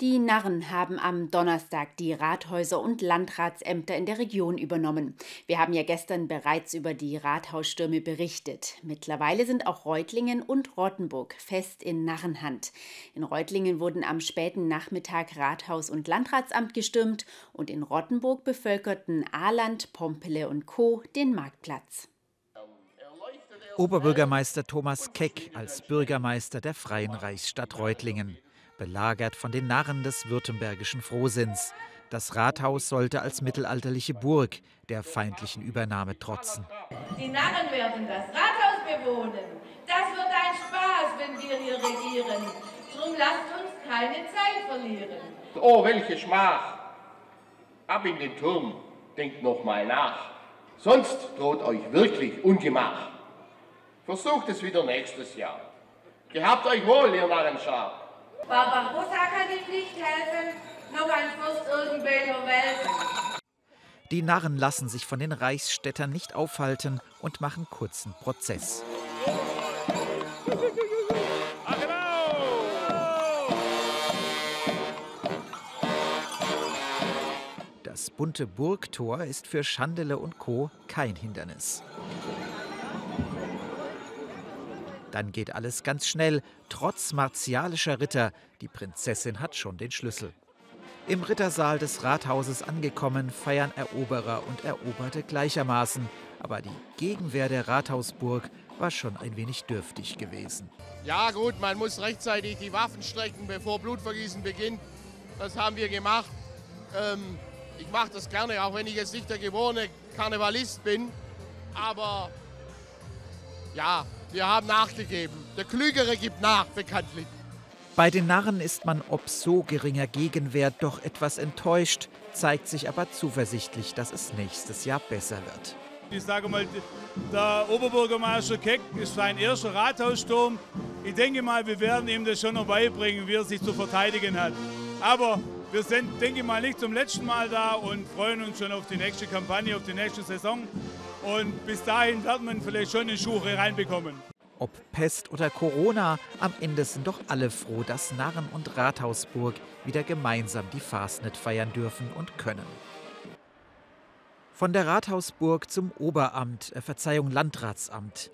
Die Narren haben am Donnerstag die Rathäuser und Landratsämter in der Region übernommen. Wir haben ja gestern bereits über die Rathausstürme berichtet. Mittlerweile sind auch Reutlingen und Rottenburg fest in Narrenhand. In Reutlingen wurden am späten Nachmittag Rathaus und Landratsamt gestürmt und in Rottenburg bevölkerten Ahland, Pompele und Co. den Marktplatz. Oberbürgermeister Thomas Keck als Bürgermeister der Freien Reichsstadt Reutlingen belagert von den Narren des württembergischen Frohsinns. Das Rathaus sollte als mittelalterliche Burg der feindlichen Übernahme trotzen. Die Narren werden das Rathaus bewohnen. Das wird ein Spaß, wenn wir hier regieren. Drum lasst uns keine Zeit verlieren. Oh, welche Schmach! Ab in den Turm, denkt noch mal nach. Sonst droht euch wirklich Ungemach. Versucht es wieder nächstes Jahr. Gehabt euch wohl, ihr Narrenschar. Barbarossa kann ihm nicht helfen, noch ein Fürst irgendwelcher Welten. Die Narren lassen sich von den Reichsstädtern nicht aufhalten und machen kurzen Prozess. Das bunte Burgtor ist für Schandele und Co. kein Hindernis. Dann geht alles ganz schnell, trotz martialischer Ritter. Die Prinzessin hat schon den Schlüssel. Im Rittersaal des Rathauses angekommen, feiern Eroberer und Eroberte gleichermaßen. Aber die Gegenwehr der Rathausburg war schon ein wenig dürftig gewesen. Ja gut, man muss rechtzeitig die Waffen strecken, bevor Blutvergießen beginnt. Das haben wir gemacht. Ähm, ich mache das gerne, auch wenn ich jetzt nicht der geborene Karnevalist bin. Aber ja, wir haben nachgegeben. Der Klügere gibt nach, bekanntlich. Bei den Narren ist man ob so geringer Gegenwehr doch etwas enttäuscht, zeigt sich aber zuversichtlich, dass es nächstes Jahr besser wird. Ich sage mal, der Oberbürgermeister Keck ist sein erster Rathaussturm. Ich denke mal, wir werden ihm das schon noch beibringen, wie er sich zu verteidigen hat. Aber wir sind, denke ich mal, nicht zum letzten Mal da und freuen uns schon auf die nächste Kampagne, auf die nächste Saison. Und bis dahin wird man vielleicht schon eine Schuhe reinbekommen. Ob Pest oder Corona, am Ende sind doch alle froh, dass Narren und Rathausburg wieder gemeinsam die Fastnet feiern dürfen und können. Von der Rathausburg zum Oberamt, äh, Verzeihung Landratsamt.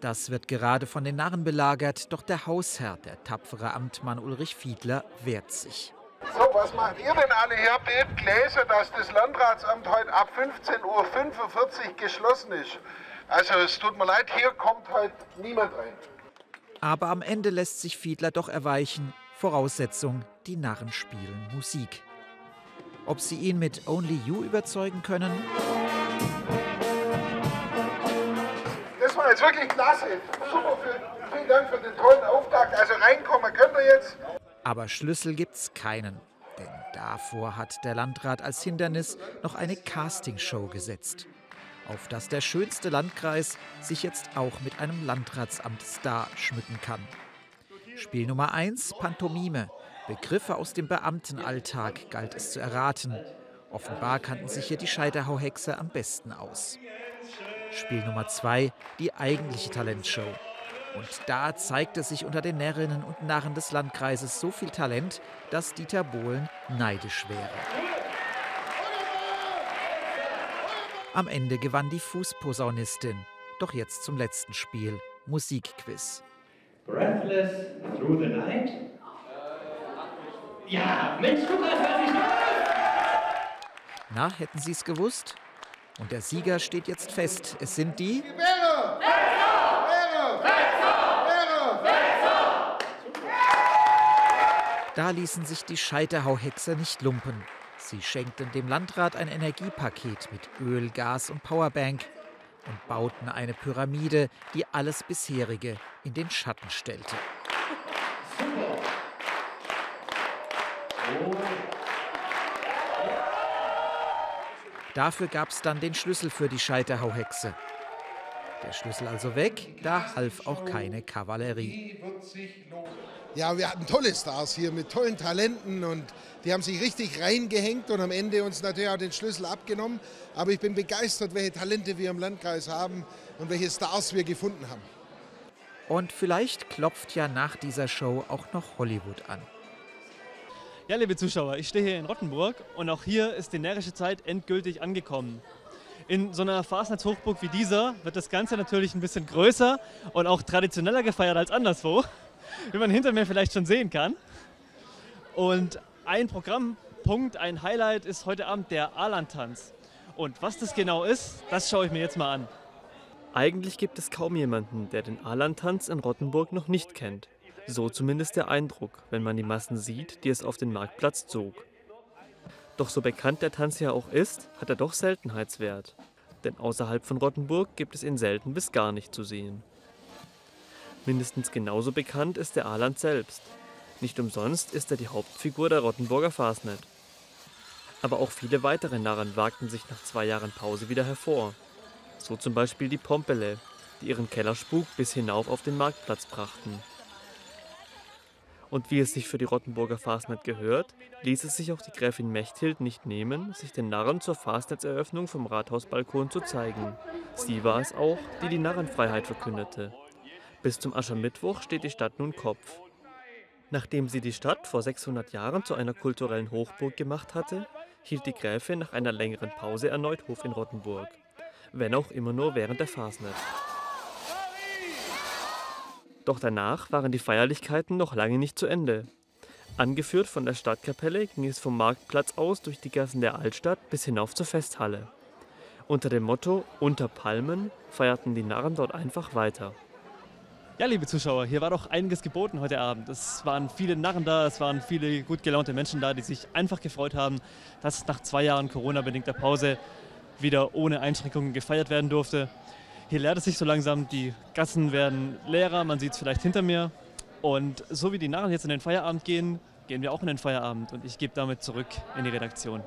Das wird gerade von den Narren belagert, doch der Hausherr, der tapfere Amtmann Ulrich Fiedler, wehrt sich. So, was macht ihr denn alle hier? Habt gelesen, dass das Landratsamt heute ab 15.45 Uhr geschlossen ist? Also es tut mir leid, hier kommt heute niemand rein. Aber am Ende lässt sich Fiedler doch erweichen. Voraussetzung, die Narren spielen Musik. Ob sie ihn mit Only You überzeugen können? Das war jetzt wirklich klasse. Super, vielen Dank für den tollen Auftakt. Also reinkommen könnt ihr jetzt. Aber Schlüssel gibt's keinen. Denn davor hat der Landrat als Hindernis noch eine Castingshow gesetzt. Auf das der schönste Landkreis sich jetzt auch mit einem Landratsamt-Star schmücken kann. Spiel Nummer 1, Pantomime. Begriffe aus dem Beamtenalltag galt es zu erraten. Offenbar kannten sich hier die Scheiterhauhexe am besten aus. Spiel Nummer 2, die eigentliche Talentshow. Und da zeigte sich unter den Närrinnen und Narren des Landkreises so viel Talent, dass Dieter Bohlen neidisch wäre. Am Ende gewann die Fußposaunistin. Doch jetzt zum letzten Spiel, Musikquiz. Breathless through the night? Ja, Mensch, Lukas, hör dich Na, hätten Sie es gewusst? Und der Sieger steht jetzt fest. Es sind die. Da ließen sich die Scheiterhauhexer nicht lumpen. Sie schenkten dem Landrat ein Energiepaket mit Öl, Gas und Powerbank und bauten eine Pyramide, die alles bisherige in den Schatten stellte. Dafür gab es dann den Schlüssel für die Scheiterhauhexe. Der Schlüssel also weg, da half auch keine Kavallerie. Ja, wir hatten tolle Stars hier mit tollen Talenten und die haben sich richtig reingehängt und am Ende uns natürlich auch den Schlüssel abgenommen. Aber ich bin begeistert, welche Talente wir im Landkreis haben und welche Stars wir gefunden haben. Und vielleicht klopft ja nach dieser Show auch noch Hollywood an. Ja, liebe Zuschauer, ich stehe hier in Rottenburg und auch hier ist die närrische Zeit endgültig angekommen. In so einer Fasnachtshochburg wie dieser wird das Ganze natürlich ein bisschen größer und auch traditioneller gefeiert als anderswo, wie man hinter mir vielleicht schon sehen kann. Und ein Programmpunkt, ein Highlight ist heute Abend der Alan-Tanz. Und was das genau ist, das schaue ich mir jetzt mal an. Eigentlich gibt es kaum jemanden, der den Alan-Tanz in Rottenburg noch nicht kennt. So zumindest der Eindruck, wenn man die Massen sieht, die es auf den Marktplatz zog. Doch so bekannt der Tanz ja auch ist, hat er doch Seltenheitswert. Denn außerhalb von Rottenburg gibt es ihn selten bis gar nicht zu sehen. Mindestens genauso bekannt ist der Aland selbst. Nicht umsonst ist er die Hauptfigur der Rottenburger Fasnet. Aber auch viele weitere Narren wagten sich nach zwei Jahren Pause wieder hervor. So zum Beispiel die Pompele, die ihren Kellerspuk bis hinauf auf den Marktplatz brachten. Und wie es sich für die Rottenburger Fastnet gehört, ließ es sich auch die Gräfin Mechthild nicht nehmen, sich den Narren zur Fastnetzeröffnung vom Rathausbalkon zu zeigen. Sie war es auch, die die Narrenfreiheit verkündete. Bis zum Aschermittwoch steht die Stadt nun Kopf. Nachdem sie die Stadt vor 600 Jahren zu einer kulturellen Hochburg gemacht hatte, hielt die Gräfin nach einer längeren Pause erneut Hof in Rottenburg. Wenn auch immer nur während der Fasnet. Doch danach waren die Feierlichkeiten noch lange nicht zu Ende. Angeführt von der Stadtkapelle ging es vom Marktplatz aus durch die Gassen der Altstadt bis hinauf zur Festhalle. Unter dem Motto Unter Palmen feierten die Narren dort einfach weiter. Ja, liebe Zuschauer, hier war doch einiges geboten heute Abend. Es waren viele Narren da, es waren viele gut gelaunte Menschen da, die sich einfach gefreut haben, dass nach zwei Jahren Corona-bedingter Pause wieder ohne Einschränkungen gefeiert werden durfte. Hier leert es sich so langsam, die Gassen werden leerer, man sieht es vielleicht hinter mir. Und so wie die Narren jetzt in den Feierabend gehen, gehen wir auch in den Feierabend und ich gebe damit zurück in die Redaktion.